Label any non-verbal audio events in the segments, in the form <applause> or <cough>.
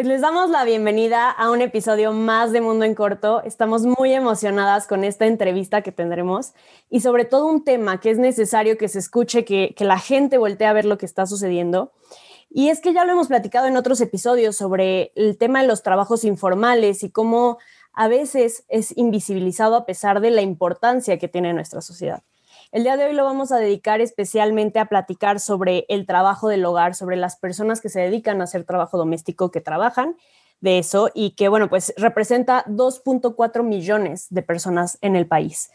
Pues les damos la bienvenida a un episodio más de Mundo en Corto. Estamos muy emocionadas con esta entrevista que tendremos y sobre todo un tema que es necesario que se escuche, que, que la gente voltee a ver lo que está sucediendo. Y es que ya lo hemos platicado en otros episodios sobre el tema de los trabajos informales y cómo a veces es invisibilizado a pesar de la importancia que tiene nuestra sociedad. El día de hoy lo vamos a dedicar especialmente a platicar sobre el trabajo del hogar, sobre las personas que se dedican a hacer trabajo doméstico, que trabajan de eso y que, bueno, pues representa 2.4 millones de personas en el país.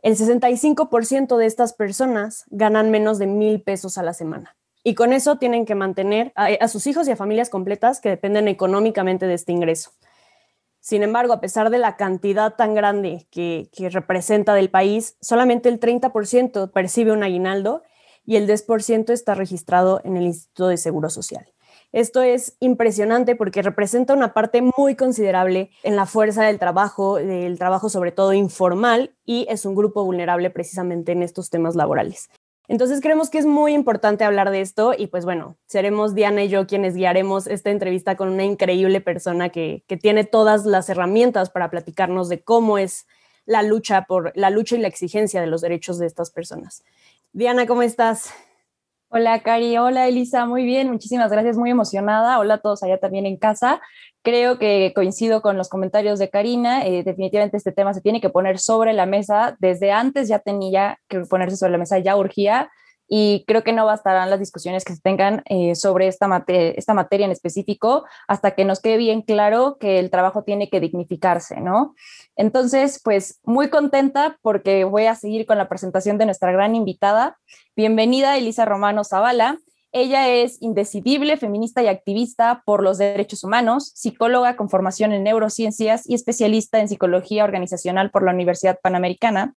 El 65% de estas personas ganan menos de mil pesos a la semana. Y con eso tienen que mantener a, a sus hijos y a familias completas que dependen económicamente de este ingreso. Sin embargo, a pesar de la cantidad tan grande que, representa del país, solamente el 30% percibe un aguinaldo y el 10% está registrado en el Instituto de Seguro Social. Esto es impresionante porque representa una parte muy considerable en la fuerza del trabajo, del trabajo sobre todo informal, y es un grupo vulnerable precisamente en estos temas laborales. Entonces creemos que es muy importante hablar de esto y pues bueno, seremos Diana y yo quienes guiaremos esta entrevista con una increíble persona que, tiene todas las herramientas para platicarnos de cómo es la lucha por la lucha y la exigencia de los derechos de estas personas. Diana, ¿cómo estás? Hola, Cari. Hola, Elisa. Muy bien. Muchísimas gracias. Muy emocionada. Hola a todos allá también en casa. Creo que coincido con los comentarios de Karina. Eh, definitivamente este tema se tiene que poner sobre la mesa. Desde antes ya tenía que ponerse sobre la mesa, ya urgía. Y creo que no bastarán las discusiones que se tengan eh, sobre esta, esta materia en específico hasta que nos quede bien claro que el trabajo tiene que dignificarse, ¿no? Entonces, pues muy contenta porque voy a seguir con la presentación de nuestra gran invitada. Bienvenida, Elisa Romano Zavala. Ella es indecidible, feminista y activista por los derechos humanos, psicóloga con formación en neurociencias y especialista en psicología organizacional por la Universidad Panamericana,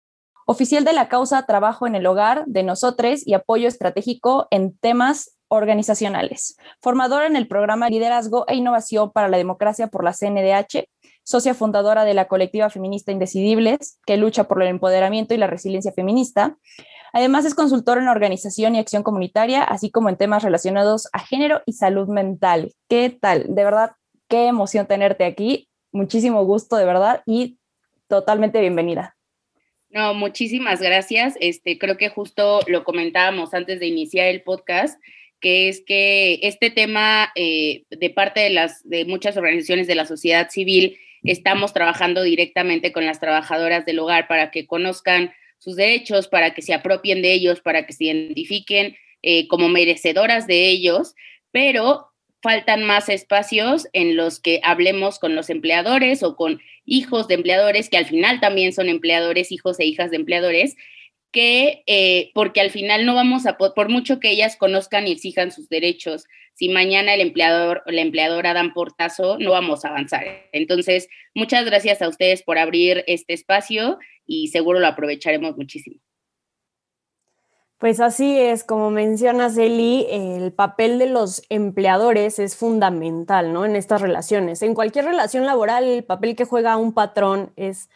oficial de la causa Trabajo en el Hogar de Nosotres y apoyo estratégico en temas organizacionales, formadora en el programa Liderazgo e Innovación para la Democracia por la CNDH, socia fundadora de la colectiva feminista Indecidibles, que lucha por el empoderamiento y la resiliencia feminista, Además, es consultor en organización y acción comunitaria, así como en temas relacionados a género y salud mental. ¿Qué tal? De verdad, qué emoción tenerte aquí. Muchísimo gusto, de verdad, y totalmente bienvenida. No, muchísimas gracias. Este, creo que justo lo comentábamos antes de iniciar el podcast, que es que este tema eh, de parte de las de muchas organizaciones de la sociedad civil estamos trabajando directamente con las trabajadoras del hogar para que conozcan sus derechos, para que se apropien de ellos, para que se identifiquen eh, como merecedoras de ellos, pero faltan más espacios en los que hablemos con los empleadores o con hijos de empleadores, que al final también son empleadores, hijos e hijas de empleadores, que eh, porque al final no vamos a, por mucho que ellas conozcan y exijan sus derechos, si mañana el empleador o la empleadora dan portazo, no vamos a avanzar. Entonces, muchas gracias a ustedes por abrir este espacio y seguro lo aprovecharemos muchísimo. Pues así es, como mencionas, Eli, el papel de los empleadores es fundamental, ¿no? En estas relaciones. En cualquier relación laboral, el papel que juega un patrón es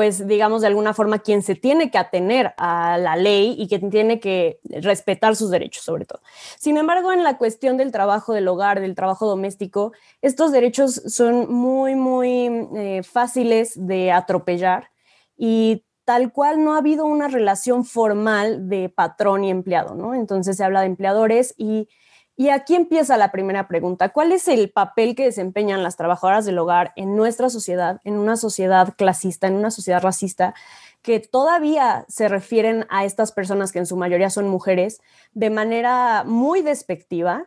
pues digamos de alguna forma quien se tiene que atener a la ley y quien tiene que respetar sus derechos sobre todo. Sin embargo, en la cuestión del trabajo del hogar, del trabajo doméstico, estos derechos son muy, muy eh, fáciles de atropellar y tal cual no ha habido una relación formal de patrón y empleado, ¿no? Entonces se habla de empleadores y y aquí empieza la primera pregunta. ¿Cuál es el papel que desempeñan las trabajadoras del hogar en nuestra sociedad, en una sociedad clasista, en una sociedad racista, que todavía se refieren a estas personas que en su mayoría son mujeres de manera muy despectiva?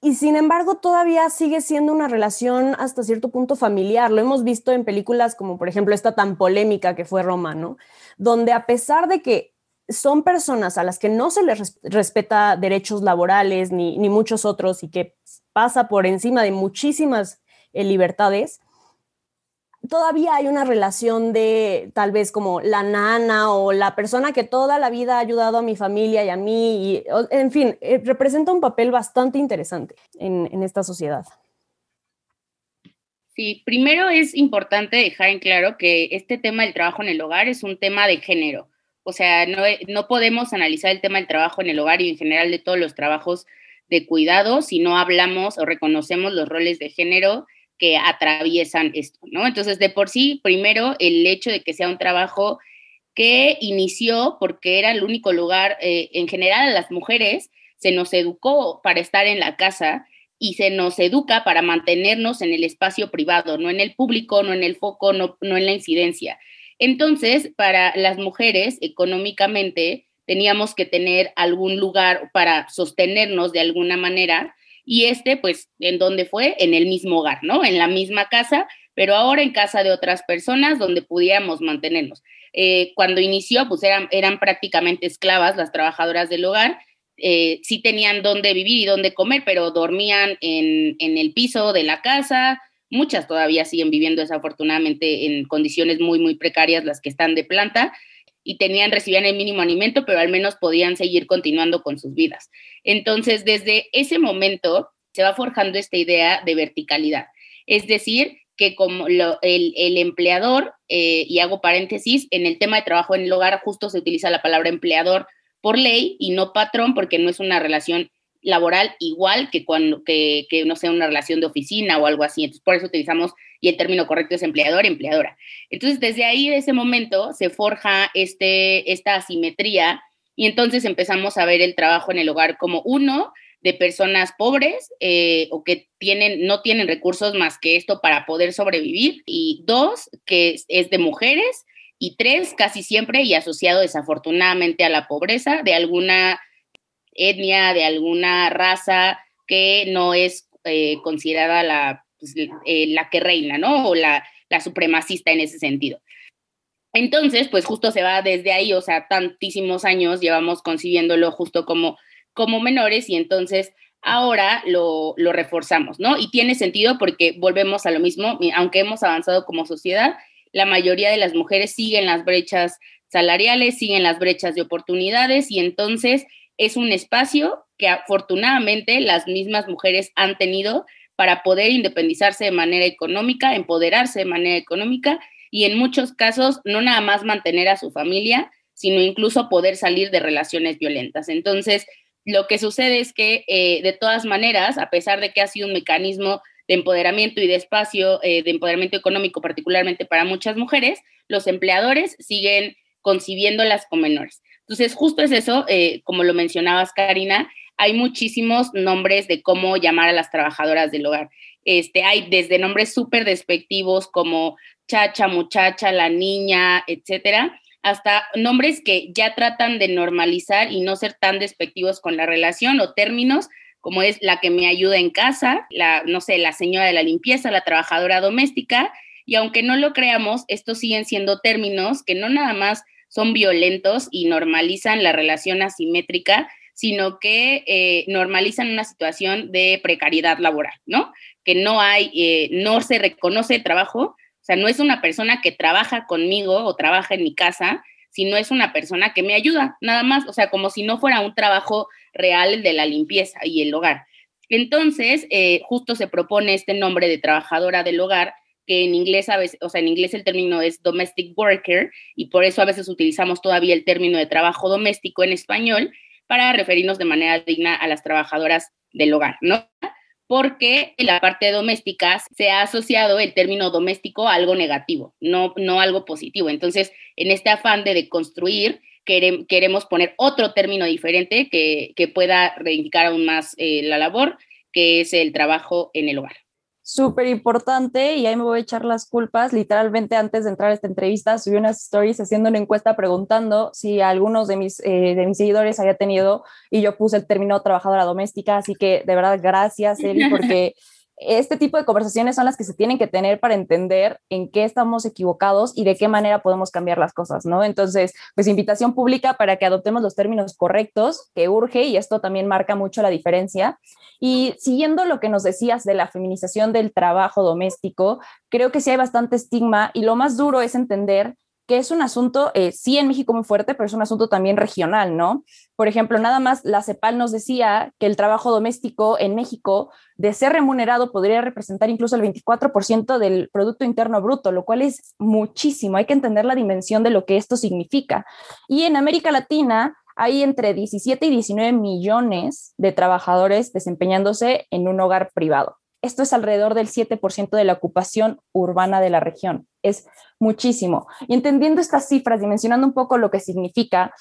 Y sin embargo, todavía sigue siendo una relación hasta cierto punto familiar. Lo hemos visto en películas como, por ejemplo, esta tan polémica que fue Roma, ¿no? Donde a pesar de que son personas a las que no se les respeta derechos laborales ni, muchos otros y que pasa por encima de muchísimas eh, libertades, todavía hay una relación de tal vez como la nana o la persona que toda la vida ha ayudado a mi familia y a mí, y, en fin, eh, representa un papel bastante interesante en, en esta sociedad. Sí, primero es importante dejar en claro que este tema del trabajo en el hogar es un tema de género. O sea, no, no podemos analizar el tema del trabajo en el hogar y en general de todos los trabajos de cuidado si no hablamos o reconocemos los roles de género que atraviesan esto, ¿no? Entonces, de por sí, primero, el hecho de que sea un trabajo que inició porque era el único lugar, eh, en general a las mujeres se nos educó para estar en la casa y se nos educa para mantenernos en el espacio privado, no en el público, no en el foco, no, no en la incidencia. Entonces, para las mujeres, económicamente, teníamos que tener algún lugar para sostenernos de alguna manera y este, pues, ¿en dónde fue? En el mismo hogar, ¿no? En la misma casa, pero ahora en casa de otras personas donde pudiéramos mantenernos. Eh, cuando inició, pues eran, eran prácticamente esclavas las trabajadoras del hogar eh, sí tenían dónde vivir y dónde comer, pero dormían en, en, el piso de la casa. Muchas todavía siguen viviendo desafortunadamente en condiciones muy, muy precarias las que están de planta y tenían, recibían el mínimo alimento, pero al menos podían seguir continuando con sus vidas. Entonces, desde ese momento se va forjando esta idea de verticalidad. Es decir, que como lo, el, el, empleador, eh, y hago paréntesis, en el tema de trabajo en el hogar justo se utiliza la palabra empleador por ley y no patrón porque no es una relación laboral igual que cuando que, que, no sea una relación de oficina o algo así. Entonces, por eso utilizamos, y el término correcto es empleador, empleadora. Entonces, desde ahí, de ese momento, se forja este, esta asimetría y entonces empezamos a ver el trabajo en el hogar como uno de personas pobres eh, o que tienen, no tienen recursos más que esto para poder sobrevivir y dos, que es, es de mujeres y tres, casi siempre y asociado desafortunadamente a la pobreza de alguna etnia, de alguna raza que no es eh, considerada la, pues, eh, la que reina, ¿no? O la, la supremacista en ese sentido. Entonces, pues justo se va desde ahí, o sea, tantísimos años llevamos concibiéndolo justo como, como menores y entonces ahora lo, lo reforzamos, ¿no? Y tiene sentido porque volvemos a lo mismo, aunque hemos avanzado como sociedad, la mayoría de las mujeres siguen las brechas salariales, siguen las brechas de oportunidades y entonces es un espacio que afortunadamente las mismas mujeres han tenido para poder independizarse de manera económica, empoderarse de manera económica y en muchos casos no nada más mantener a su familia, sino incluso poder salir de relaciones violentas. Entonces, lo que sucede es que eh, de todas maneras, a pesar de que ha sido un mecanismo de empoderamiento y de espacio eh, de empoderamiento económico, particularmente para muchas mujeres, los empleadores siguen concibiéndolas como menores. Entonces, justo es eso, eh, como lo mencionabas, Karina, hay muchísimos nombres de cómo llamar a las trabajadoras del hogar. Este, hay desde nombres súper despectivos como chacha, muchacha, la niña, etcétera, hasta nombres que ya tratan de normalizar y no ser tan despectivos con la relación o términos como es la que me ayuda en casa, la, no sé, la señora de la limpieza, la trabajadora doméstica, y aunque no lo creamos, estos siguen siendo términos que no nada más son violentos y normalizan la relación asimétrica, sino que eh, normalizan una situación de precariedad laboral, ¿no? Que no hay, eh, no se reconoce trabajo, o sea, no es una persona que trabaja conmigo o trabaja en mi casa, sino es una persona que me ayuda, nada más, o sea, como si no fuera un trabajo real de la limpieza y el hogar. Entonces, eh, justo se propone este nombre de trabajadora del hogar, que en inglés a veces, o sea, en inglés el término es domestic worker, y por eso a veces utilizamos todavía el término de trabajo doméstico en español para referirnos de manera digna a las trabajadoras del hogar, ¿no? porque en la parte doméstica se ha asociado el término doméstico a algo negativo, no, no algo positivo. Entonces, en este afán de deconstruir, queremos poner otro término diferente que, que pueda reivindicar aún más eh, la labor, que es el trabajo en el hogar súper importante y ahí me voy a echar las culpas. Literalmente antes de entrar a esta entrevista subí unas stories haciendo una encuesta preguntando si algunos de mis, eh, de mis seguidores había tenido y yo puse el término trabajadora doméstica, así que de verdad gracias Eli porque <laughs> este tipo de conversaciones son las que se tienen que tener para entender en qué estamos equivocados y de qué manera podemos cambiar las cosas, ¿no? Entonces, pues invitación pública para que adoptemos los términos correctos, que urge y esto también marca mucho la diferencia. Y siguiendo lo que nos decías de la feminización del trabajo doméstico, creo que sí hay bastante estigma y lo más duro es entender que es un asunto, eh, sí en México muy fuerte, pero es un asunto también regional, ¿no? Por ejemplo, nada más la CEPAL nos decía que el trabajo doméstico en México, de ser remunerado, podría representar incluso el 24% del Producto Interno Bruto, lo cual es muchísimo. Hay que entender la dimensión de lo que esto significa. Y en América Latina, hay entre 17 y 19 millones de trabajadores desempeñándose en un hogar privado. Esto es alrededor del 7% de la ocupación urbana de la región. Es muchísimo. Y entendiendo estas cifras, dimensionando un poco lo que significa,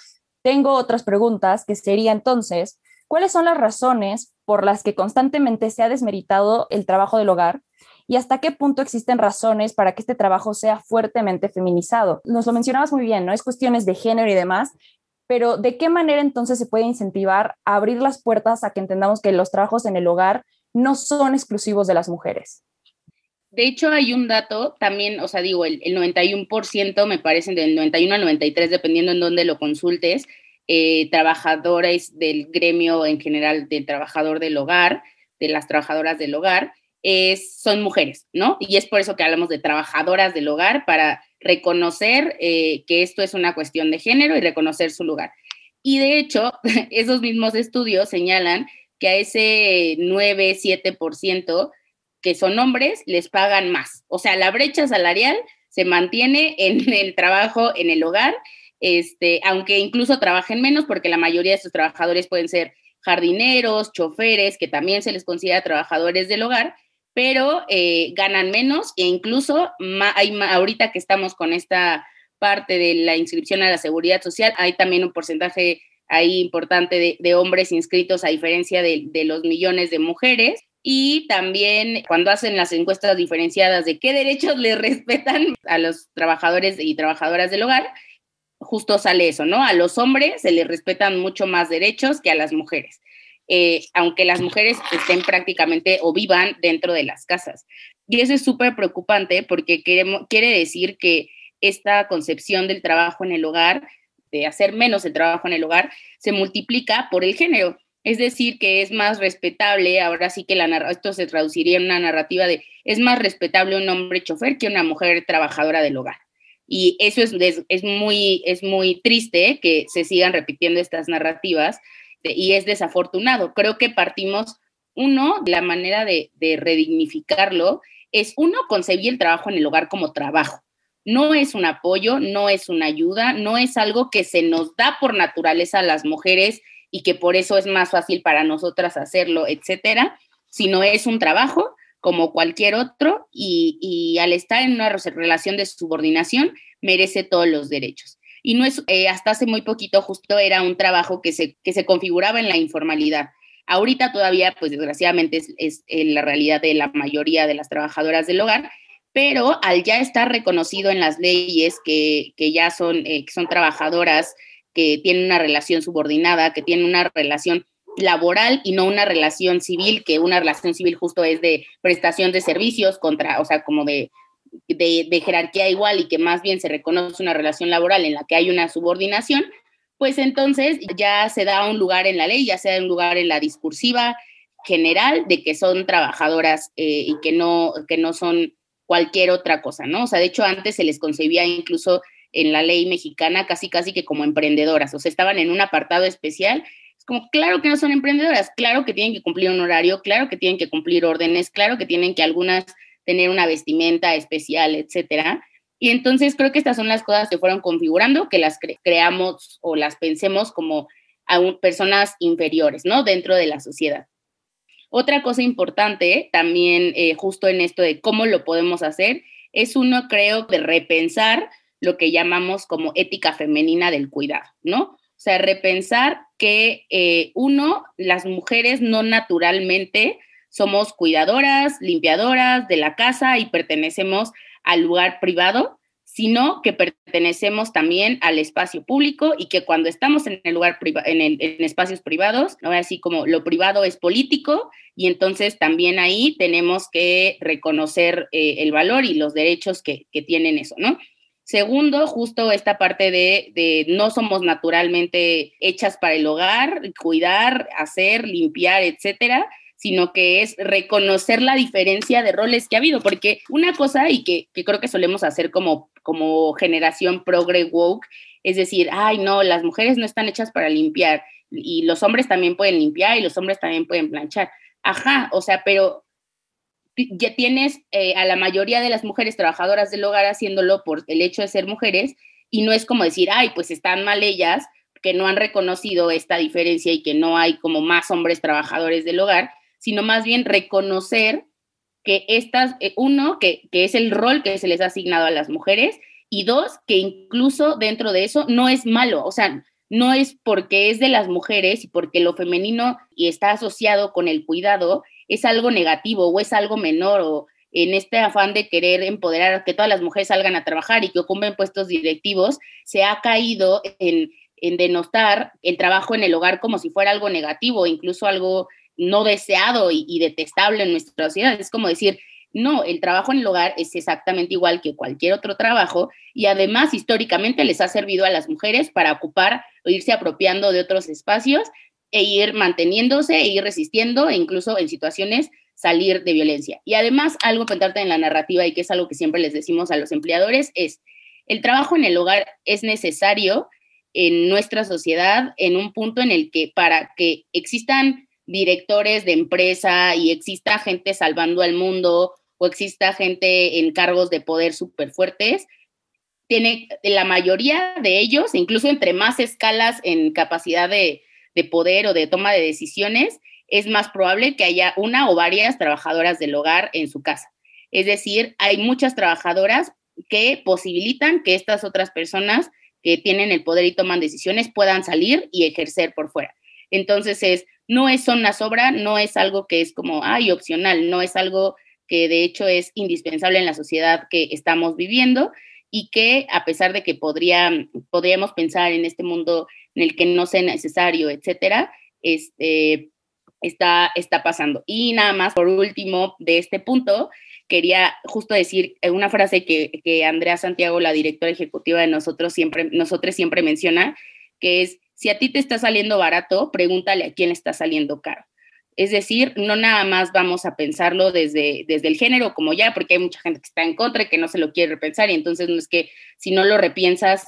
tengo otras preguntas que sería entonces, ¿cuáles son las razones por las que constantemente se ha desmeritado el trabajo del hogar y hasta qué punto existen razones para que este trabajo sea fuertemente feminizado. Nos lo mencionabas muy bien, ¿no? Es cuestiones de género y demás, pero ¿de qué manera entonces se puede incentivar a abrir las puertas a que entendamos que los trabajos en el hogar no son exclusivos de las mujeres? De hecho, hay un dato también, o sea, digo, el, 91% me parece, del 91 al 93, dependiendo en dónde lo consultes, eh, trabajadores del gremio en general del trabajador del hogar, de las trabajadoras del hogar, son mujeres, ¿no? Y es por eso que hablamos de trabajadoras del hogar, para reconocer eh, que esto es una cuestión de género y reconocer su lugar. Y de hecho, <laughs> esos mismos estudios señalan a ese 9, 7% que son hombres les pagan más. O sea, la brecha salarial se mantiene en <laughs> el trabajo en el hogar, este, aunque incluso trabajen menos, porque la mayoría de sus trabajadores pueden ser jardineros, choferes, que también se les considera trabajadores del hogar, pero eh, ganan menos e incluso hay, ahorita que estamos con esta parte de la inscripción a la seguridad social, hay también un porcentaje ahí importante de, hombres inscritos a diferencia de, los millones de mujeres. Y también cuando hacen las encuestas diferenciadas de qué derechos les <laughs> respetan a los trabajadores y trabajadoras del hogar, justo sale eso, ¿no? A los hombres se les respetan mucho más derechos que a las mujeres. Eh, aunque las mujeres estén prácticamente o vivan dentro de las casas. Y eso es súper preocupante porque quiere decir que esta concepción del trabajo en el hogar, de hacer menos el trabajo en el hogar, se multiplica por el género. Es decir, que es más respetable, ahora sí que la, esto se traduciría en una narrativa de, es más respetable un hombre chofer que una mujer trabajadora del hogar. Y eso es, es, muy, es muy triste que se sigan repitiendo estas narrativas y es desafortunado. Creo que partimos, uno, la manera de, de redignificarlo es, uno, concebir el trabajo en el hogar como trabajo. No es un apoyo, no es una ayuda, no es algo que se nos da por naturaleza a las mujeres y que por eso es más fácil para nosotras hacerlo, etcétera, sino es un trabajo como cualquier otro y, al estar en una relación de subordinación merece todos los derechos y no es, eh, hasta hace muy poquito justo era un trabajo que se, que se configuraba en la informalidad. Ahorita todavía, pues desgraciadamente es, la realidad de la mayoría de las trabajadoras del hogar, pero al ya estar reconocido en las leyes que, que ya son, eh, que son trabajadoras, que tienen una relación subordinada, que tienen una relación laboral y no una relación civil, que una relación civil justo es de prestación de servicios contra, o sea, como de de, jerarquía igual y que más bien se reconoce una relación laboral en la que hay una subordinación, pues entonces ya se da un lugar en la ley, ya se da un lugar en la discursiva general de que son trabajadoras eh, y que no, que no son cualquier otra cosa, ¿no? O sea, de hecho antes se les concebía incluso en la ley mexicana casi casi que como emprendedoras, o sea, estaban en un apartado especial. Es como, claro que no son emprendedoras, claro que tienen que cumplir un horario, claro que tienen que cumplir órdenes, claro que tienen que algunas tener una vestimenta especial, etcétera. Y entonces creo que estas son las cosas que fueron configurando, que las creamos o las pensemos como a personas inferiores, ¿no? Dentro de la sociedad. Otra cosa importante también eh, justo en esto de cómo lo podemos hacer es uno, creo, de repensar lo que llamamos como ética femenina del cuidado, ¿no? O sea, repensar que eh, uno, las mujeres no naturalmente somos cuidadoras, limpiadoras de la casa y pertenecemos al lugar privado, sino que pertenecemos también al espacio público y que cuando estamos en el lugar en, en, espacios privados, ahora así como lo privado es político y entonces también ahí tenemos que reconocer eh, el valor y los derechos que, que, tienen eso, ¿no? Segundo, justo esta parte de, de no somos naturalmente hechas para el hogar, cuidar, hacer, limpiar, etcétera, sino que es reconocer la diferencia de roles que ha habido, porque una cosa y que, creo que solemos hacer como, como generación progre woke, es decir, ay, no, las mujeres no están hechas para limpiar y los hombres también pueden limpiar y los hombres también pueden planchar. Ajá, o sea, pero ya tienes eh, a la mayoría de las mujeres trabajadoras del hogar haciéndolo por el hecho de ser mujeres y no es como decir, ay, pues están mal ellas que no han reconocido esta diferencia y que no hay como más hombres trabajadores del hogar, sino más bien reconocer que estas, eh, uno, que, que es el rol que se les ha asignado a las mujeres y dos, que incluso dentro de eso no es malo, o sea, no es porque es de las mujeres y porque lo femenino y está asociado con el cuidado, es algo negativo o es algo menor o en este afán de querer empoderar que todas las mujeres salgan a trabajar y que ocupen puestos directivos, se ha caído en, denostar el trabajo en el hogar como si fuera algo negativo, incluso algo no deseado y, detestable en nuestra sociedad. Es como decir, no, el trabajo en el hogar es exactamente igual que cualquier otro trabajo y además históricamente les ha servido a las mujeres para ocupar o irse apropiando de otros espacios e ir manteniéndose e ir resistiendo e incluso en situaciones salir de violencia. Y además, algo pensarte en la narrativa y que es algo que siempre les decimos a los empleadores es, el trabajo en el hogar es necesario en nuestra sociedad en un punto en el que para que existan directores de empresa y exista gente salvando al mundo o exista gente en cargos de poder súper fuertes, tiene la mayoría de ellos, incluso entre más escalas en capacidad de, de poder o de toma de decisiones, es más probable que haya una o varias trabajadoras del hogar en su casa. Es decir, hay muchas trabajadoras que posibilitan que estas otras personas que tienen el poder y toman decisiones puedan salir y ejercer por fuera. Entonces es, no es una sobra, no es algo que es como, ay, opcional, no es algo que de hecho es indispensable en la sociedad que estamos viviendo y que a pesar de que podría, podríamos pensar en este mundo en el que no sea necesario, etcétera, este, está, está pasando. Y nada más, por último, de este punto, quería justo decir una frase que, que Andrea Santiago, la directora ejecutiva de nosotros, siempre, nosotros siempre menciona, que es, si a ti te está saliendo barato, pregúntale a quién está saliendo caro. Es decir, no nada más vamos a pensarlo desde, desde el género como ya, porque hay mucha gente que está en contra y que no se lo quiere repensar, y entonces no es que si no lo repiensas,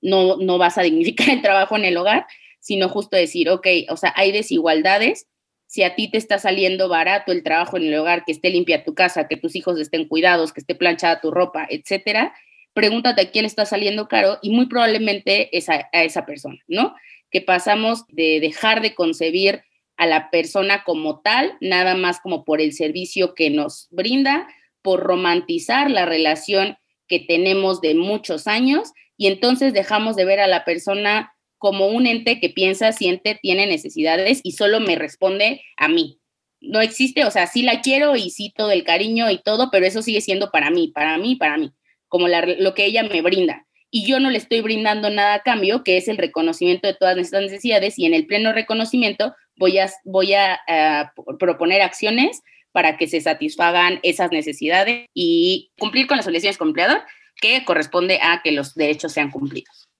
no, no vas a dignificar <laughs> el trabajo en el hogar, sino justo decir, ok, o sea, hay desigualdades, si a ti te está saliendo barato el trabajo en el hogar, que esté limpia tu casa, que tus hijos estén cuidados, que esté planchada tu ropa, etcétera, pregúntate a quién está saliendo caro y muy probablemente es a, a esa persona, ¿no? Que pasamos de dejar de concebir a la persona como tal, nada más como por el servicio que nos brinda, por romantizar la relación que tenemos de muchos años y entonces dejamos de ver a la persona como un ente que piensa, siente, tiene necesidades y solo me responde a mí. No existe, o sea, sí la quiero y sí todo el cariño y todo, pero eso sigue siendo para mí, para mí, para mí, como lo que ella me brinda. Y yo no le estoy brindando nada a cambio, que es el reconocimiento de todas nuestras necesidades y en el pleno reconocimiento voy a, voy a proponer acciones para que se satisfagan esas necesidades y cumplir con las obligaciones como empleador que corresponde a que los derechos sean cumplidos.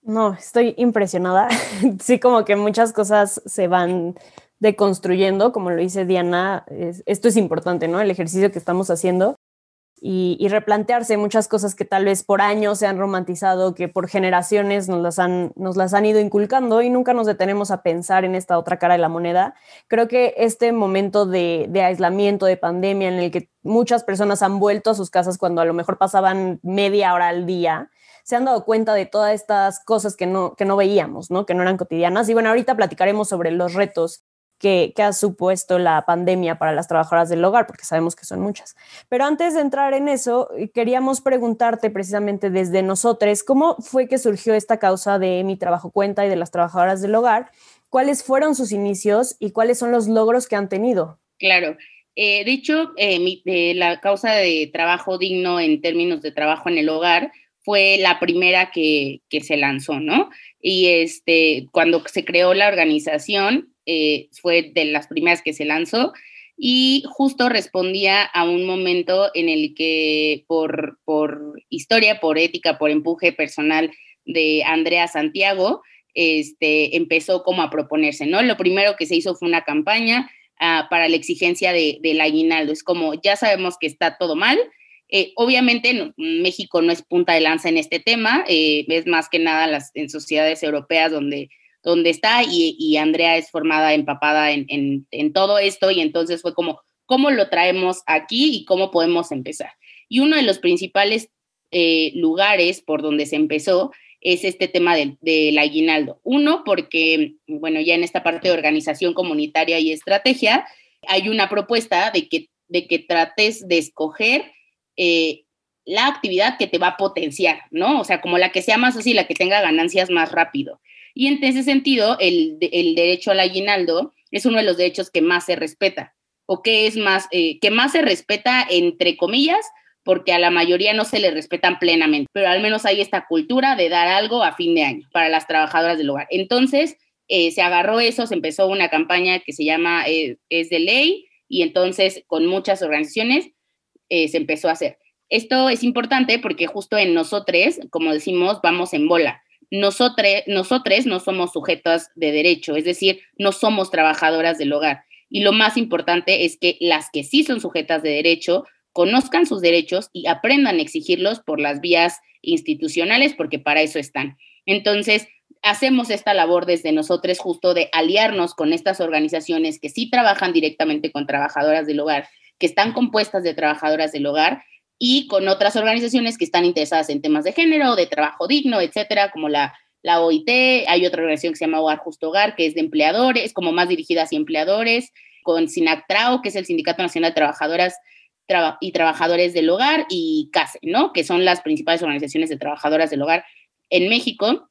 No, estoy impresionada. <laughs> sí, como que muchas cosas se van deconstruyendo, como lo dice Diana, esto es importante, ¿no? El ejercicio que estamos haciendo y, replantearse muchas cosas que tal vez por años se han romantizado, que por generaciones nos las, han, nos las han ido inculcando y nunca nos detenemos a pensar en esta otra cara de la moneda. Creo que este momento de, de aislamiento, de pandemia, en el que muchas personas han vuelto a sus casas cuando a lo mejor pasaban media hora al día, se han dado cuenta de todas estas cosas que no, que no veíamos, ¿no? que no eran cotidianas. Y bueno, ahorita platicaremos sobre los retos que, ha supuesto la pandemia para las trabajadoras del hogar, porque sabemos que son muchas. Pero antes de entrar en eso, queríamos preguntarte precisamente desde nosotros, ¿cómo fue que surgió esta causa de mi trabajo cuenta y de las trabajadoras del hogar? ¿Cuáles fueron sus inicios y cuáles son los logros que han tenido? Claro. Eh, de hecho, eh, la causa de trabajo digno en términos de trabajo en el hogar fue la primera que, que se lanzó, ¿no? Y este, cuando se creó la organización, eh, fue de las primeras que se lanzó y justo respondía a un momento en el que por, por historia, por ética, por empuje personal de Andrea Santiago, este, empezó como a proponerse, ¿no? Lo primero que se hizo fue una campaña uh, para la exigencia de, del aguinaldo. Es como, ya sabemos que está todo mal. Eh, obviamente México no es punta de lanza en este tema, eh, es más que nada las, en sociedades europeas donde donde está y, Andrea es formada, empapada en, en, todo esto y entonces fue como, ¿cómo lo traemos aquí y cómo podemos empezar? Y uno de los principales eh, lugares por donde se empezó es este tema del, aguinaldo. Uno, porque, bueno, ya en esta parte de organización comunitaria y estrategia, hay una propuesta de que, de que trates de escoger eh, la actividad que te va a potenciar, ¿no? O sea, como la que sea más así, la que tenga ganancias más rápido. Y en ese sentido, el, el derecho al aguinaldo es uno de los derechos que más se respeta, o que es más, eh, que más se respeta entre comillas, porque a la mayoría no se le respetan plenamente, pero al menos hay esta cultura de dar algo a fin de año para las trabajadoras del hogar. Entonces, eh, se agarró eso, se empezó una campaña que se llama eh, Es de Ley, y entonces con muchas organizaciones se empezó a hacer. Esto es importante porque justo en nosotros, como decimos, vamos en bola. Nosotros, nosotros no somos sujetas de derecho, es decir, no somos trabajadoras del hogar. Y lo más importante es que las que sí son sujetas de derecho conozcan sus derechos y aprendan a exigirlos por las vías institucionales, porque para eso están. Entonces, hacemos esta labor desde nosotros justo de aliarnos con estas organizaciones que sí trabajan directamente con trabajadoras del hogar, que están compuestas de trabajadoras del hogar y con otras organizaciones que están interesadas en temas de género, de trabajo digno, etcétera, como la, la OIT, hay otra organización que se llama Hogar Justo Hogar, que es de empleadores, como más dirigida hacia empleadores, con SINACTRAO, que es el Sindicato Nacional de Trabajadoras y Trabajadores del Hogar, y CASE, ¿no? Que son las principales organizaciones de trabajadoras del hogar en México.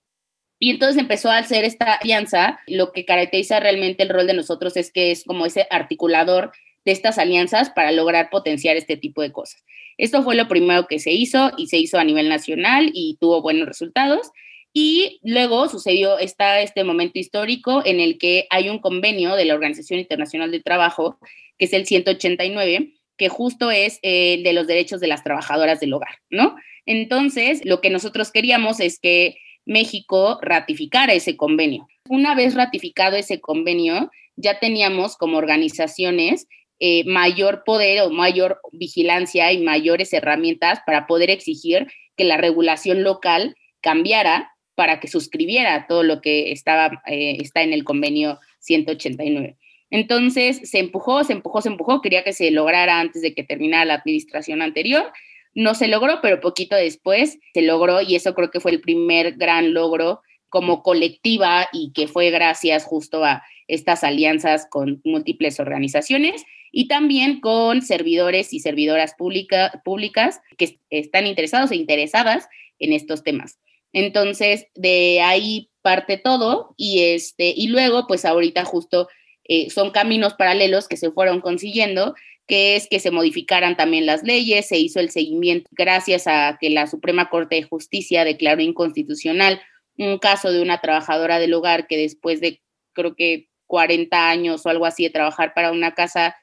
Y entonces empezó a hacer esta alianza. Lo que caracteriza realmente el rol de nosotros es que es como ese articulador de estas alianzas para lograr potenciar este tipo de cosas. Esto fue lo primero que se hizo y se hizo a nivel nacional y tuvo buenos resultados. Y luego sucedió está este momento histórico en el que hay un convenio de la Organización Internacional del Trabajo, que es el 189, que justo es el de los derechos de las trabajadoras del hogar, ¿no? Entonces, lo que nosotros queríamos es que México ratificara ese convenio. Una vez ratificado ese convenio, ya teníamos como organizaciones eh, mayor poder o mayor vigilancia y mayores herramientas para poder exigir que la regulación local cambiara para que suscribiera todo lo que estaba, eh, está en el convenio 189. Entonces se empujó, se empujó, se empujó, quería que se lograra antes de que terminara la administración anterior. No se logró, pero poquito después se logró y eso creo que fue el primer gran logro como colectiva y que fue gracias justo a estas alianzas con múltiples organizaciones y también con servidores y servidoras públicas que están interesados e interesadas en estos temas. Entonces, de ahí parte todo y, este, y luego, pues ahorita justo eh, son caminos paralelos que se fueron consiguiendo, que es que se modificaran también las leyes, se hizo el seguimiento gracias a que la Suprema Corte de Justicia declaró inconstitucional un caso de una trabajadora del hogar que después de, creo que 40 años o algo así de trabajar para una casa,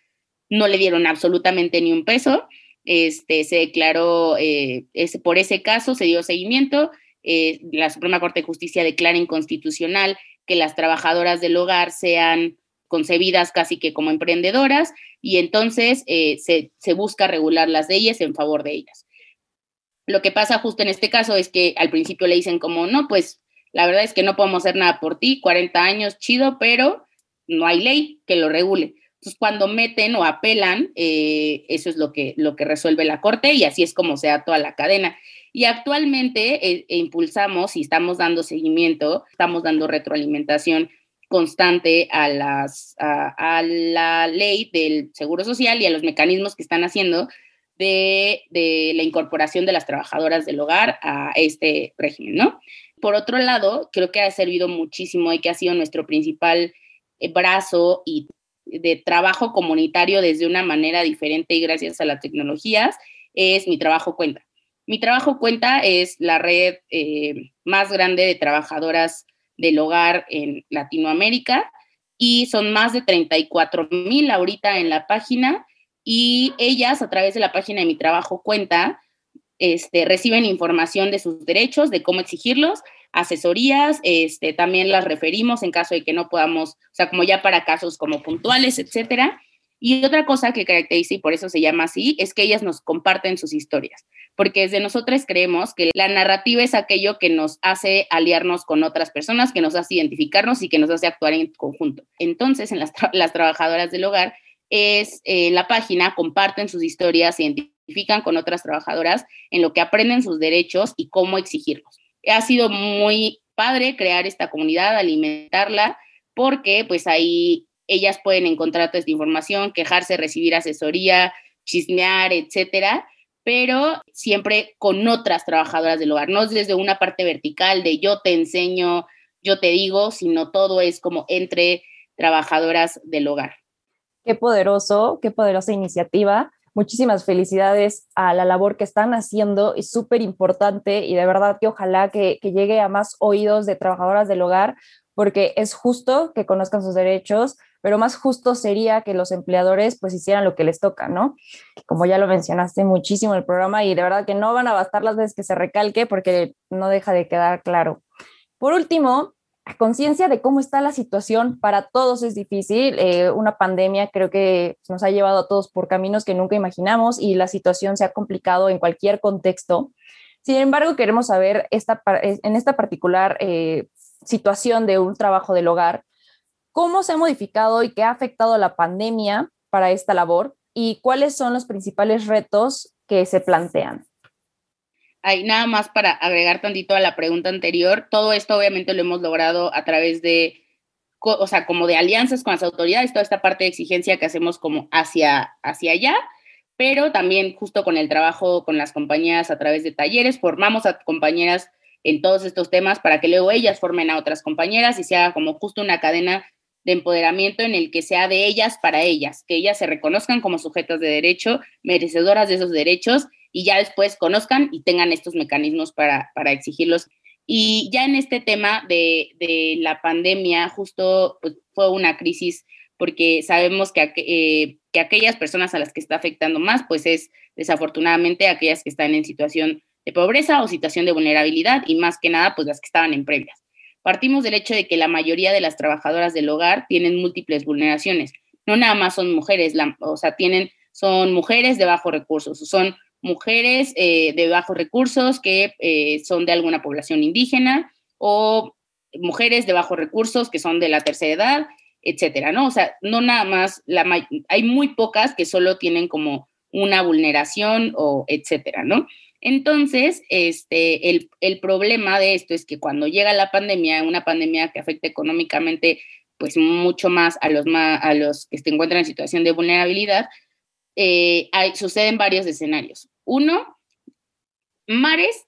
no le dieron absolutamente ni un peso. Este, se declaró, eh, por ese caso se dio seguimiento, eh, la Suprema Corte de Justicia declara inconstitucional que las trabajadoras del hogar sean concebidas casi que como emprendedoras y entonces eh, se, se busca regular las leyes en favor de ellas. Lo que pasa justo en este caso es que al principio le dicen como, no, pues la verdad es que no podemos hacer nada por ti, 40 años, chido, pero no hay ley que lo regule. Entonces, cuando meten o apelan, eh, eso es lo que, lo que resuelve la Corte y así es como se da toda la cadena. Y actualmente eh, e impulsamos y estamos dando seguimiento, estamos dando retroalimentación constante a, las, a, la ley del Seguro Social y a los mecanismos que están haciendo de, de, la incorporación de las trabajadoras del hogar a este régimen, ¿no? Por otro lado, creo que ha servido muchísimo y que ha sido nuestro principal eh, brazo y de trabajo comunitario desde una manera diferente y gracias a las tecnologías, es Mi Trabajo Cuenta. Mi Trabajo Cuenta es la red eh, más grande de trabajadoras del hogar en Latinoamérica y son más de 34 mil ahorita en la página y ellas a través de la página de Mi Trabajo Cuenta este, reciben información de sus derechos, de cómo exigirlos asesorías, este, también las referimos en caso de que no podamos, o sea, como ya para casos como puntuales, etcétera. Y otra cosa que caracteriza y por eso se llama así es que ellas nos comparten sus historias, porque desde nosotros creemos que la narrativa es aquello que nos hace aliarnos con otras personas, que nos hace identificarnos y que nos hace actuar en conjunto. Entonces, en las, las trabajadoras del hogar, es eh, la página, comparten sus historias, se identifican con otras trabajadoras en lo que aprenden sus derechos y cómo exigirlos. Ha sido muy padre crear esta comunidad, alimentarla, porque pues ahí ellas pueden encontrar toda esta información, quejarse, recibir asesoría, chismear, etcétera, pero siempre con otras trabajadoras del hogar, no desde una parte vertical de yo te enseño, yo te digo, sino todo es como entre trabajadoras del hogar. Qué poderoso, qué poderosa iniciativa. Muchísimas felicidades a la labor que están haciendo, es súper importante y de verdad que ojalá que, llegue a más oídos de trabajadoras del hogar, porque es justo que conozcan sus derechos, pero más justo sería que los empleadores pues hicieran lo que les toca, ¿no? Como ya lo mencionaste muchísimo en el programa y de verdad que no van a bastar las veces que se recalque porque no deja de quedar claro. Por último, a conciencia de cómo está la situación para todos es difícil. Eh, una pandemia creo que nos ha llevado a todos por caminos que nunca imaginamos y la situación se ha complicado en cualquier contexto. Sin embargo, queremos saber esta, en esta particular eh, situación de un trabajo del hogar, ¿Cómo se ha modificado y qué ha afectado la pandemia para esta labor? ¿Y cuáles son los principales retos que se plantean? Hay nada más para agregar tantito a la pregunta anterior. Todo esto obviamente lo hemos logrado a través de, o sea, como de alianzas con las autoridades, toda esta parte de exigencia que hacemos como hacia, hacia allá, pero también justo con el trabajo con las compañías a través de talleres, formamos a compañeras en todos estos temas para que luego ellas formen a otras compañeras y se haga como justo una cadena de empoderamiento en el que sea de ellas para ellas, que ellas se reconozcan como sujetos de derecho, merecedoras de esos derechos y ya después conozcan y tengan estos mecanismos para, para exigirlos. Y ya en este tema de, de la pandemia, justo pues, fue una crisis porque sabemos que, eh, que aquellas personas a las que está afectando más, pues es desafortunadamente aquellas que están en situación de pobreza o situación de vulnerabilidad y más que nada, pues las que estaban en previas. Partimos del hecho de que la mayoría de las trabajadoras del hogar tienen múltiples vulneraciones. No nada más son mujeres, o sea, tienen, son mujeres de bajos recursos, son mujeres eh, de bajos recursos que eh, son de alguna población indígena o mujeres de bajos recursos que son de la tercera edad, etcétera, ¿no? O sea, no nada más, la, hay muy pocas que solo tienen como una vulneración o etcétera, ¿no? Entonces, este, el, problema de esto es que cuando llega la pandemia, una pandemia que afecta económicamente pues mucho más a los, a los que se encuentran en situación de vulnerabilidad, eh, suceden varios escenarios. Uno, mares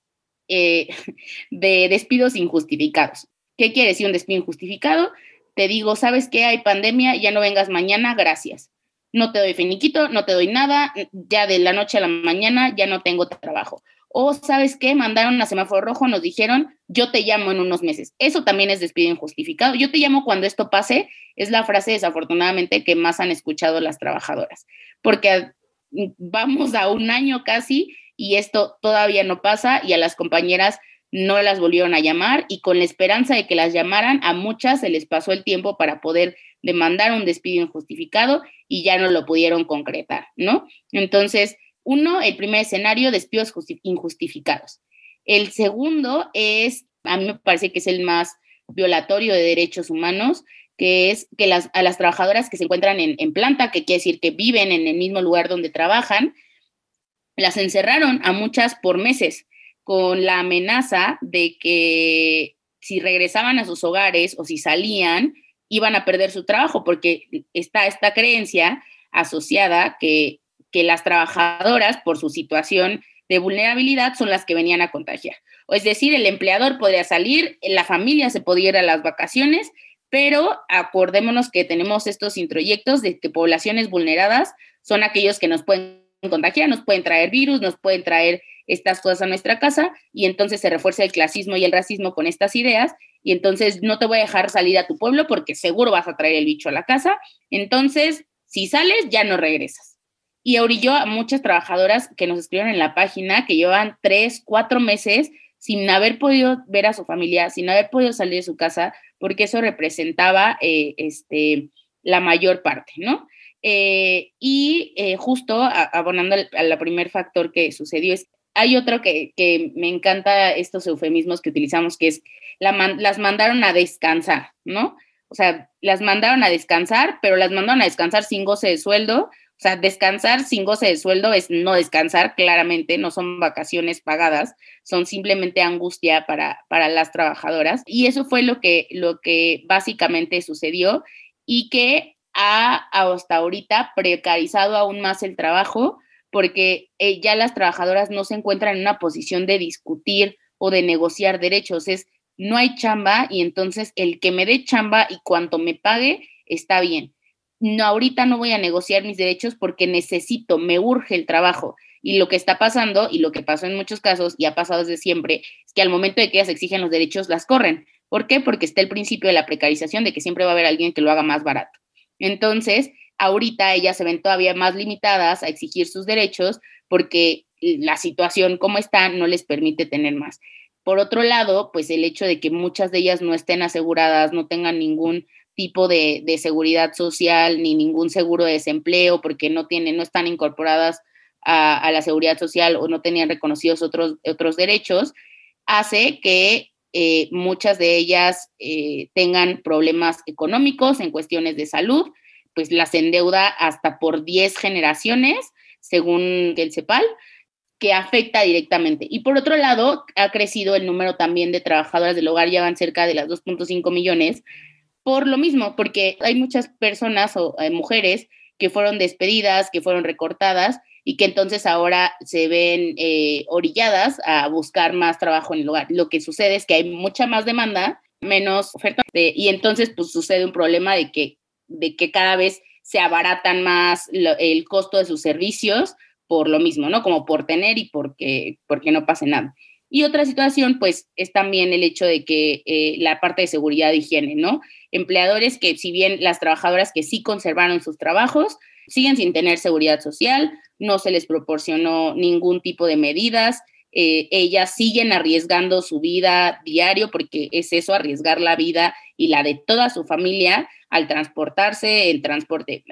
eh, <laughs> de despidos injustificados. ¿Qué quiere decir un despido injustificado? Te digo, ¿sabes qué? Hay pandemia, ya no vengas mañana, gracias no te doy finiquito, no te doy nada, ya de la noche a la mañana ya no tengo trabajo. O, ¿sabes qué? Mandaron a semáforo rojo, nos dijeron, yo te llamo en unos meses. Eso también es despido injustificado. Yo te llamo cuando esto pase, es la frase desafortunadamente que más han escuchado las trabajadoras, porque vamos a un año casi y esto todavía no pasa y a las compañeras no las volvieron a llamar y con la esperanza de que las llamaran, a muchas se les pasó el tiempo para poder demandar un despido injustificado y ya no lo pudieron concretar, ¿no? Entonces, uno, el primer escenario, despidos injustificados. El segundo es, a mí me parece que es el más violatorio de derechos humanos, que es que las, a las trabajadoras que se encuentran en, en planta, que quiere decir que viven en el mismo lugar donde trabajan, las encerraron a muchas por meses con la amenaza de que si regresaban a sus hogares o si salían, iban a perder su trabajo, porque está esta creencia asociada que, que las trabajadoras, por su situación de vulnerabilidad, son las que venían a contagiar. O es decir, el empleador podría salir, la familia se podía ir a las vacaciones, pero acordémonos que tenemos estos introyectos de que poblaciones vulneradas son aquellos que nos pueden contagiar, nos pueden traer virus, nos pueden traer estas cosas a nuestra casa y entonces se refuerza el clasismo y el racismo con estas ideas y entonces no te voy a dejar salir a tu pueblo porque seguro vas a traer el bicho a la casa. Entonces, si sales, ya no regresas. Y orilló a muchas trabajadoras que nos escribieron en la página que llevan tres, cuatro meses sin haber podido ver a su familia, sin haber podido salir de su casa, porque eso representaba eh, este, la mayor parte, ¿no? Eh, y eh, justo abonando al, primer factor que sucedió es hay otro que, me encanta estos eufemismos que utilizamos, que es las mandaron a descansar, ¿no? O sea, las mandaron a descansar, pero las mandaron a descansar sin goce de sueldo O sea, descansar sin goce de sueldo es no descansar, claramente, no son vacaciones pagadas, son simplemente angustia para, para las trabajadoras. Y eso fue lo que, lo que básicamente sucedió y que ha hasta ahorita precarizado aún más el trabajo porque eh, ya las trabajadoras no se encuentran en una posición de discutir o de negociar derechos. Es no hay chamba y entonces el que me dé chamba y cuanto me pague está bien no, ahorita no voy a negociar mis derechos porque necesito, me urge el trabajo. Y lo que está pasando, y lo que pasó en muchos casos, y ha pasado desde siempre, es que al momento de que ellas exigen los derechos, las corren. ¿Por qué? Porque está el principio de la precarización, de que siempre va a haber alguien que lo haga más barato. Entonces, ahorita ellas se ven todavía más limitadas a exigir sus derechos porque la situación como está no les permite tener más. Por otro lado, pues el hecho de que muchas de ellas no estén aseguradas, no tengan ningún tipo de, seguridad social ni ningún seguro de desempleo porque no tienen, no están incorporadas a, la seguridad social o no tenían reconocidos otros, otros derechos, hace que eh, muchas de ellas eh, tengan problemas económicos en cuestiones de salud, pues las endeuda hasta por 10 generaciones, según el CEPAL, que afecta directamente. Y por otro lado, ha crecido el número también de trabajadoras del hogar, ya van cerca de las 2.5 millones, por lo mismo, porque hay muchas personas o eh, mujeres que fueron despedidas, que fueron recortadas y que entonces ahora se ven eh, orilladas a buscar más trabajo en el lugar. Lo que sucede es que hay mucha más demanda, menos oferta, y entonces pues sucede un problema de que, de que cada vez se abaratan más el costo de sus servicios por lo mismo, ¿no? Como por tener y porque, porque no pase nada. Y otra situación, pues, es también el hecho de que eh, la parte de seguridad e higiene, ¿no? Empleadores que, si bien las trabajadoras que sí conservaron sus trabajos, siguen sin tener seguridad social, no se les proporcionó ningún tipo de medidas, eh, ellas siguen arriesgando su vida diario, porque es eso, arriesgar la vida y la de toda su familia al transportarse, el transporte,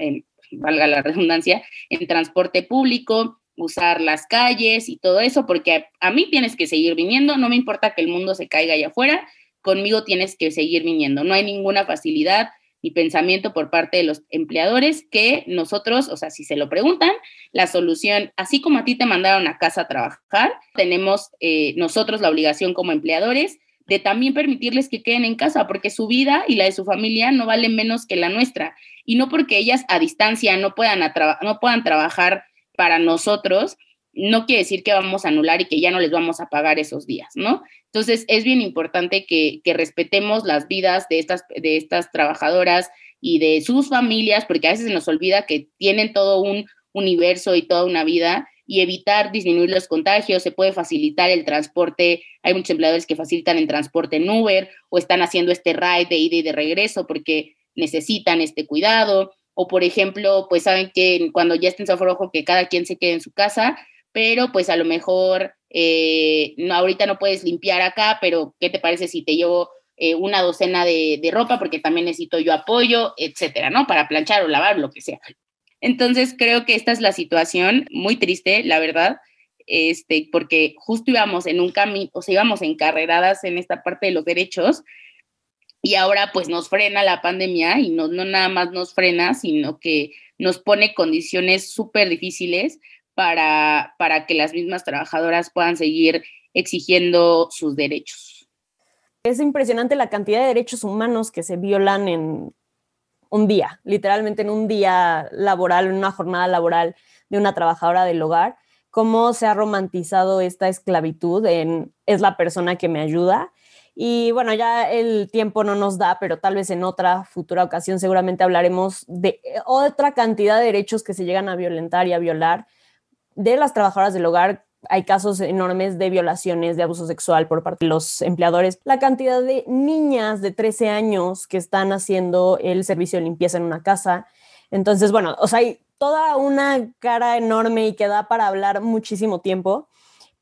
valga la redundancia, en transporte público, usar las calles y todo eso, porque a, mí tienes que seguir viniendo, no me importa que el mundo se caiga allá afuera, conmigo tienes que seguir viniendo. No hay ninguna facilidad ni pensamiento por parte de los empleadores que nosotros, o sea, si se lo preguntan, la solución, así como a ti te mandaron a casa a trabajar, tenemos eh, nosotros la obligación como empleadores de también permitirles que queden en casa, porque su vida y la de su familia no valen menos que la nuestra. Y no porque ellas a distancia no puedan, no puedan trabajar para nosotros, no quiere decir que vamos a anular y que ya no les vamos a pagar esos días, ¿no? Entonces, es bien importante que, respetemos las vidas de estas, de estas trabajadoras y de sus familias, porque a veces se nos olvida que tienen todo un universo y toda una vida y evitar disminuir los contagios, se puede facilitar el transporte, hay muchos empleadores que facilitan el transporte en Uber o están haciendo este ride de ida y de regreso porque necesitan este cuidado, o por ejemplo, pues saben que cuando ya estén en semáforo que cada quien se quede en su casa, pero pues a lo mejor eh, no, ahorita no puedes limpiar acá, pero ¿qué te parece si te llevo eh, una docena de, de, ropa porque también necesito yo apoyo, etcétera, ¿no? Para planchar o lavar, lo que sea. Entonces creo que esta es la situación muy triste, la verdad, este, porque justo íbamos en un camino, o sea, íbamos encarreradas en esta parte de los derechos y ahora pues nos frena la pandemia y no, no nada más nos frena, sino que nos pone condiciones súper difíciles para, para que las mismas trabajadoras puedan seguir exigiendo sus derechos. Es impresionante la cantidad de derechos humanos que se violan en un día, literalmente en un día laboral, en una jornada laboral de una trabajadora del hogar, cómo se ha romantizado esta esclavitud en es la persona que me ayuda y bueno, ya el tiempo no nos da, pero tal vez en otra futura ocasión seguramente hablaremos de otra cantidad de derechos que se llegan a violentar y a violar de las trabajadoras del hogar. Hay casos enormes de violaciones, de abuso sexual por parte de los empleadores. La cantidad de niñas de 13 años que están haciendo el servicio de limpieza en una casa. Entonces, bueno, o sea, hay toda una cara enorme y que da para hablar muchísimo tiempo.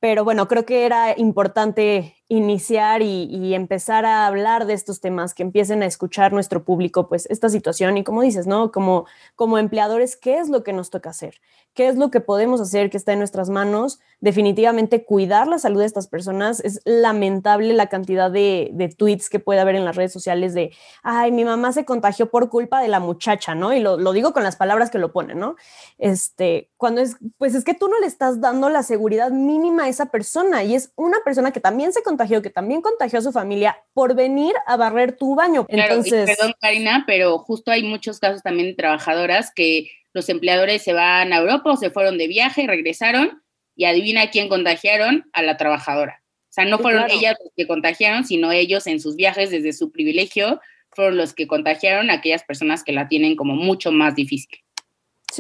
Pero bueno, creo que era importante iniciar y, empezar a hablar de estos temas, que empiecen a escuchar nuestro público, pues esta situación y como dices, ¿no? Como, como empleadores, ¿qué es lo que nos toca hacer? ¿Qué es lo que podemos hacer que está en nuestras manos? Definitivamente cuidar la salud de estas personas. Es lamentable la cantidad de, de tweets que puede haber en las redes sociales de, ay, mi mamá se contagió por culpa de la muchacha, ¿no? Y lo, lo digo con las palabras que lo ponen, ¿no? Este, cuando es, pues es que tú no le estás dando la seguridad mínima a esa persona y es una persona que también se contagió, que también contagió a su familia por venir a barrer tu baño. Entonces, perdón, Karina, pero justo hay muchos casos también de trabajadoras que los empleadores se van a Europa o se fueron de viaje, regresaron y adivina quién contagiaron a la trabajadora. O sea, no fueron ellas los que contagiaron, sino ellos en sus viajes desde su privilegio fueron los que contagiaron a aquellas personas que la tienen como mucho más difícil.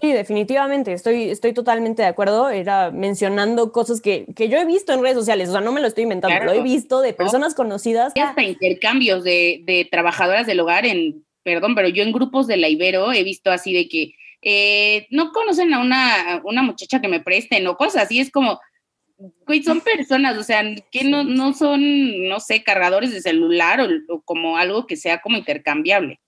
Sí, definitivamente, estoy, estoy totalmente de acuerdo. Era mencionando cosas que, que, yo he visto en redes sociales, o sea, no me lo estoy inventando, lo he visto de personas conocidas. Y hasta intercambios de, de, trabajadoras del hogar en, perdón, pero yo en grupos de la Ibero he visto así de que eh, no conocen a una, una muchacha que me presten o cosas así, es como, güey, son personas, o sea, que no, no son, no sé, cargadores de celular o como algo que sea como intercambiable.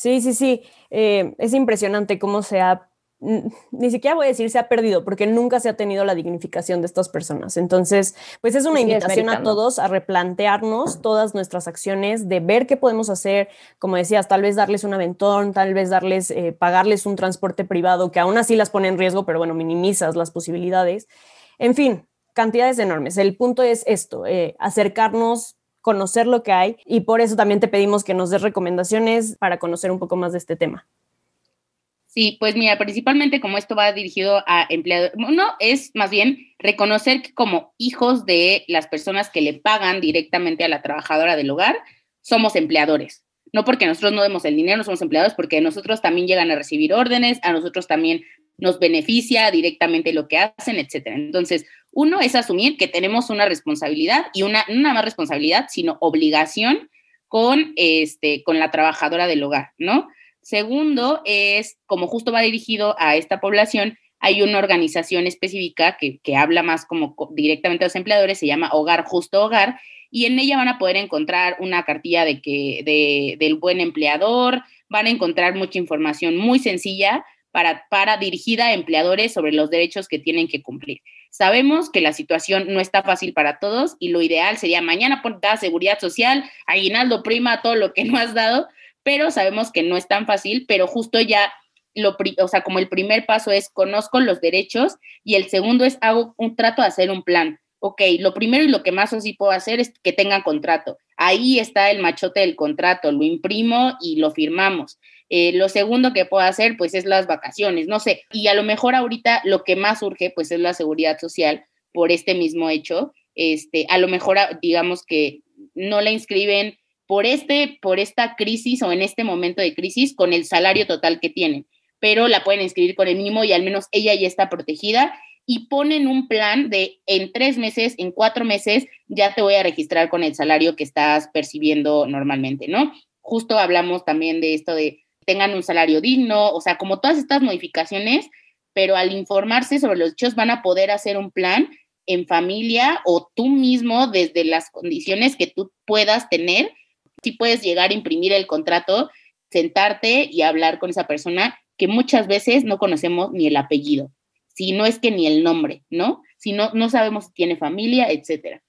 Sí, sí, sí. Eh, es impresionante cómo se ha, ni siquiera voy a decir se ha perdido, porque nunca se ha tenido la dignificación de estas personas. Entonces, pues es una invitación a todos a replantearnos todas nuestras acciones, de ver qué podemos hacer, como decías, tal vez darles un aventón, tal vez darles, eh, pagarles un transporte privado, que aún así las pone en riesgo, pero bueno, minimizas las posibilidades. En fin, cantidades enormes. El punto es esto, eh, acercarnos conocer lo que hay y por eso también te pedimos que nos des recomendaciones para conocer un poco más de este tema. Sí, pues mira, principalmente como esto va dirigido a empleados, no, es más bien reconocer que como hijos de las personas que le pagan directamente a la trabajadora del hogar, somos empleadores. No porque nosotros no demos el dinero, no somos empleados, porque nosotros también llegan a recibir órdenes, a nosotros también nos beneficia directamente lo que hacen, etcétera. Entonces, uno es asumir que tenemos una responsabilidad y una, no nada más responsabilidad, sino obligación con, este, con la trabajadora del hogar, ¿no? Segundo es, como justo va dirigido a esta población, hay una organización específica que, que habla más como directamente a los empleadores, se llama Hogar Justo Hogar, y en ella van a poder encontrar una cartilla de que, de, del buen empleador, van a encontrar mucha información muy sencilla para, para dirigida a empleadores sobre los derechos que tienen que cumplir. Sabemos que la situación no está fácil para todos y lo ideal sería mañana por dar seguridad social, aguinaldo prima, todo lo que <laughs> no has dado, pero sabemos que no es tan fácil, pero justo ya lo, o sea, como el primer paso es conozco los derechos y el segundo es hago un trato de hacer un plan. Ok, lo primero y lo que más sí puedo hacer es que tengan contrato. Ahí está el machote del contrato, lo imprimo y lo firmamos. Eh, lo segundo que puedo hacer, pues, es las vacaciones, no sé. Y a lo mejor ahorita lo que más urge, pues, es la seguridad social por este mismo hecho. Este, a lo mejor, ah, digamos que no la inscriben por este, por esta crisis o en este momento de crisis con el salario total que tienen, pero la pueden inscribir con el mínimo y al menos ella ya está protegida y ponen un plan de en tres meses, en cuatro meses, ya te voy a registrar con el salario que estás percibiendo normalmente, ¿no? Justo hablamos también de esto de tengan un salario digno, o sea, como todas estas modificaciones, pero al informarse sobre los hechos van a poder hacer un plan en familia o tú mismo desde las condiciones que tú puedas tener, si puedes llegar a imprimir el contrato, sentarte y hablar con esa persona que muchas veces no conocemos ni el apellido, si no es que ni el nombre, ¿no? Si no, no sabemos si tiene familia, etcétera.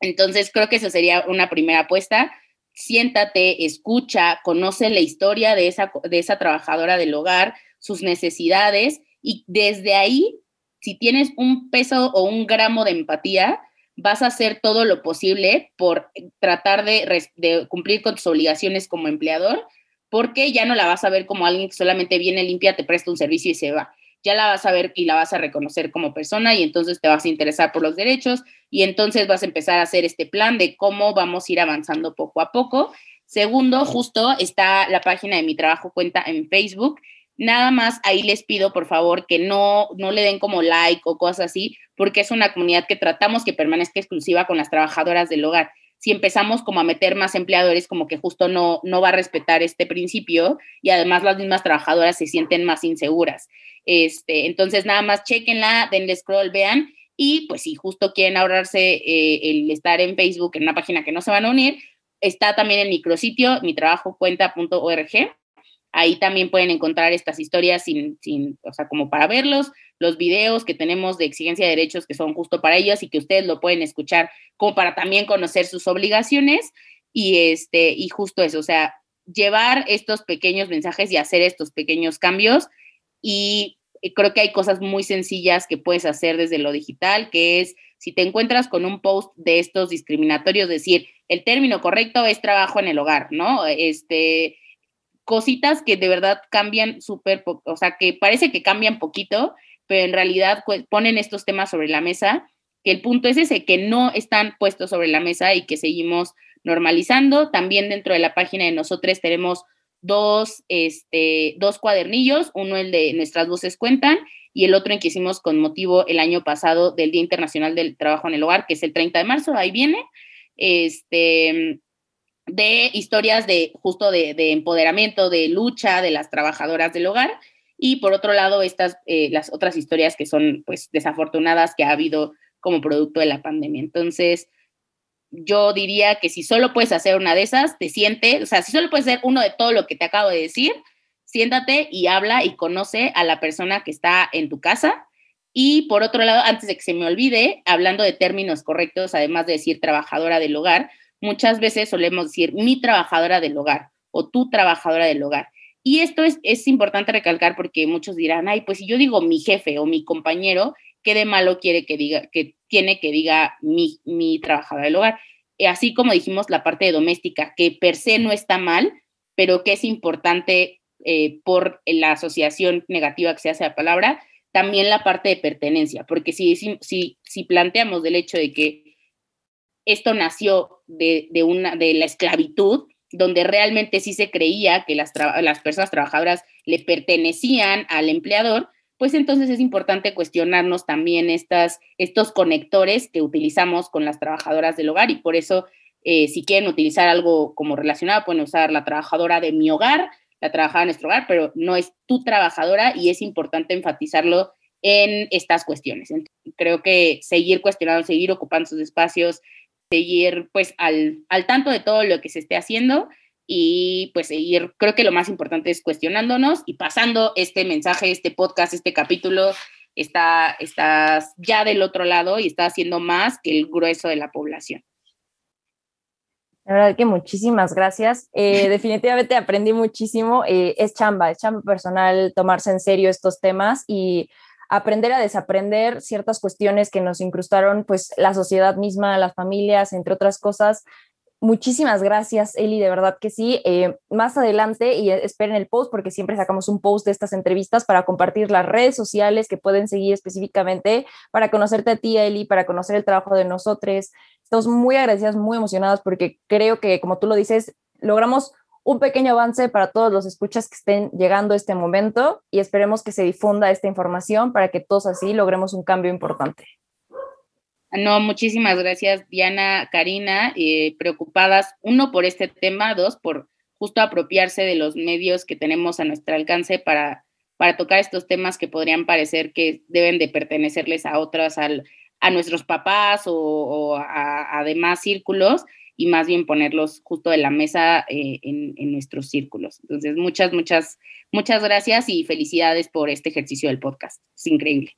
Entonces, creo que eso sería una primera apuesta siéntate, escucha, conoce la historia de esa, de esa trabajadora del hogar, sus necesidades y desde ahí, si tienes un peso o un gramo de empatía, vas a hacer todo lo posible por tratar de, de, cumplir con tus obligaciones como empleador, porque ya no la vas a ver como alguien que solamente viene limpia, te presta un servicio y se va ya la vas a ver y la vas a reconocer como persona y entonces te vas a interesar por los derechos y entonces vas a empezar a hacer este plan de cómo vamos a ir avanzando poco a poco. Segundo, justo está la página de mi trabajo cuenta en Facebook. Nada más ahí les pido por favor que no, no le den como like o cosas así, porque es una comunidad que tratamos que permanezca exclusiva con las trabajadoras del hogar si empezamos como a meter más empleadores, como que justo no, no va a respetar este principio y además las mismas trabajadoras se sienten más inseguras. Este, entonces, nada más chequenla, denle scroll, vean Y pues si justo quieren ahorrarse eh, el estar en Facebook en una página que no se van a unir, está también el micrositio mitrabajocuenta.org. Ahí también pueden encontrar estas historias sin, sin, o sea, como para verlos, los videos que tenemos de exigencia de derechos que son justo para ellos y que ustedes lo pueden escuchar como para también conocer sus obligaciones y este y justo eso, o sea, llevar estos pequeños mensajes y hacer estos pequeños cambios y creo que hay cosas muy sencillas que puedes hacer desde lo digital, que es si te encuentras con un post de estos discriminatorios, decir, el término correcto es trabajo en el hogar, ¿no? Este, cositas que de verdad cambian súper, o sea, que parece que cambian poquito, pero en realidad ponen estos temas sobre la mesa, que el punto es ese, que no están puestos sobre la mesa y que seguimos normalizando. También dentro de la página de nosotros tenemos dos, este, dos cuadernillos, uno el de Nuestras Voces Cuentan y el otro en que hicimos con motivo el año pasado del Día Internacional del Trabajo en el Hogar, que es el 30 de marzo, ahí viene, este, de historias de justo de, empoderamiento, de lucha de las trabajadoras del hogar. Y por otro lado, estas, eh, las otras historias que son pues desafortunadas que ha habido como producto de la pandemia. Entonces, yo diría que si solo puedes hacer una de esas, te sientes, o sea, si solo puedes hacer uno de todo lo que te acabo de decir, siéntate y habla y conoce a la persona que está en tu casa. Y por otro lado, antes de que se me olvide, hablando de términos correctos, además de decir trabajadora del hogar, muchas veces solemos decir mi trabajadora del hogar o tu trabajadora del hogar. Y esto es, es importante recalcar porque muchos dirán, ay, pues si yo digo mi jefe o mi compañero, ¿qué de malo quiere que diga, que tiene que diga mi, mi trabajadora del hogar? Así como dijimos la parte doméstica, que per se no está mal, pero que es importante eh, por la asociación negativa que se hace a la palabra, también la parte de pertenencia, porque si, si, si planteamos del hecho de que esto nació de, una, de la esclavitud, donde realmente sí se creía que las, las personas trabajadoras le pertenecían al empleador, pues entonces es importante cuestionarnos también estas, estos conectores que utilizamos con las trabajadoras del hogar y por eso eh, si quieren utilizar algo como relacionado, pueden usar la trabajadora de mi hogar, la trabajadora en nuestro hogar, pero no es tu trabajadora y es importante enfatizarlo en estas cuestiones. creo que seguir cuestionando, seguir ocupando sus espacios, seguir pues al, al tanto de todo lo que se esté haciendo y pues seguir, creo que lo más importante es cuestionándonos y pasando este mensaje, este podcast, este capítulo, está, estás ya del otro lado y está haciendo más que el grueso de la población. La verdad que muchísimas gracias. Eh, <laughs> definitivamente aprendí muchísimo. Eh, es chamba, es chamba personal tomarse en serio estos temas y aprender a desaprender ciertas cuestiones que nos incrustaron, pues la sociedad misma, las familias, entre otras cosas. Muchísimas gracias, Eli, de verdad que sí. Eh, más adelante, y esperen el post, porque siempre sacamos un post de estas entrevistas para compartir las redes sociales que pueden seguir específicamente para conocerte a ti, Eli, para conocer el trabajo de nosotros, Estamos muy agradecidas, muy emocionadas porque creo que, como tú lo dices, logramos un pequeño avance para todos los escuchas que estén llegando a este momento y esperemos que se difunda esta información para que todos así logremos un cambio importante. No, muchísimas gracias, Diana, Karina, eh, preocupadas, uno, por este tema, dos, por justo apropiarse de los medios que tenemos a nuestro alcance para, para tocar estos temas que podrían parecer que deben de pertenecerles a otras, al, a nuestros papás o, a, demás círculos y más bien ponerlos justo de la mesa eh, en, en, nuestros círculos. Entonces, muchas, muchas, muchas gracias y felicidades por este ejercicio del podcast. Es increíble.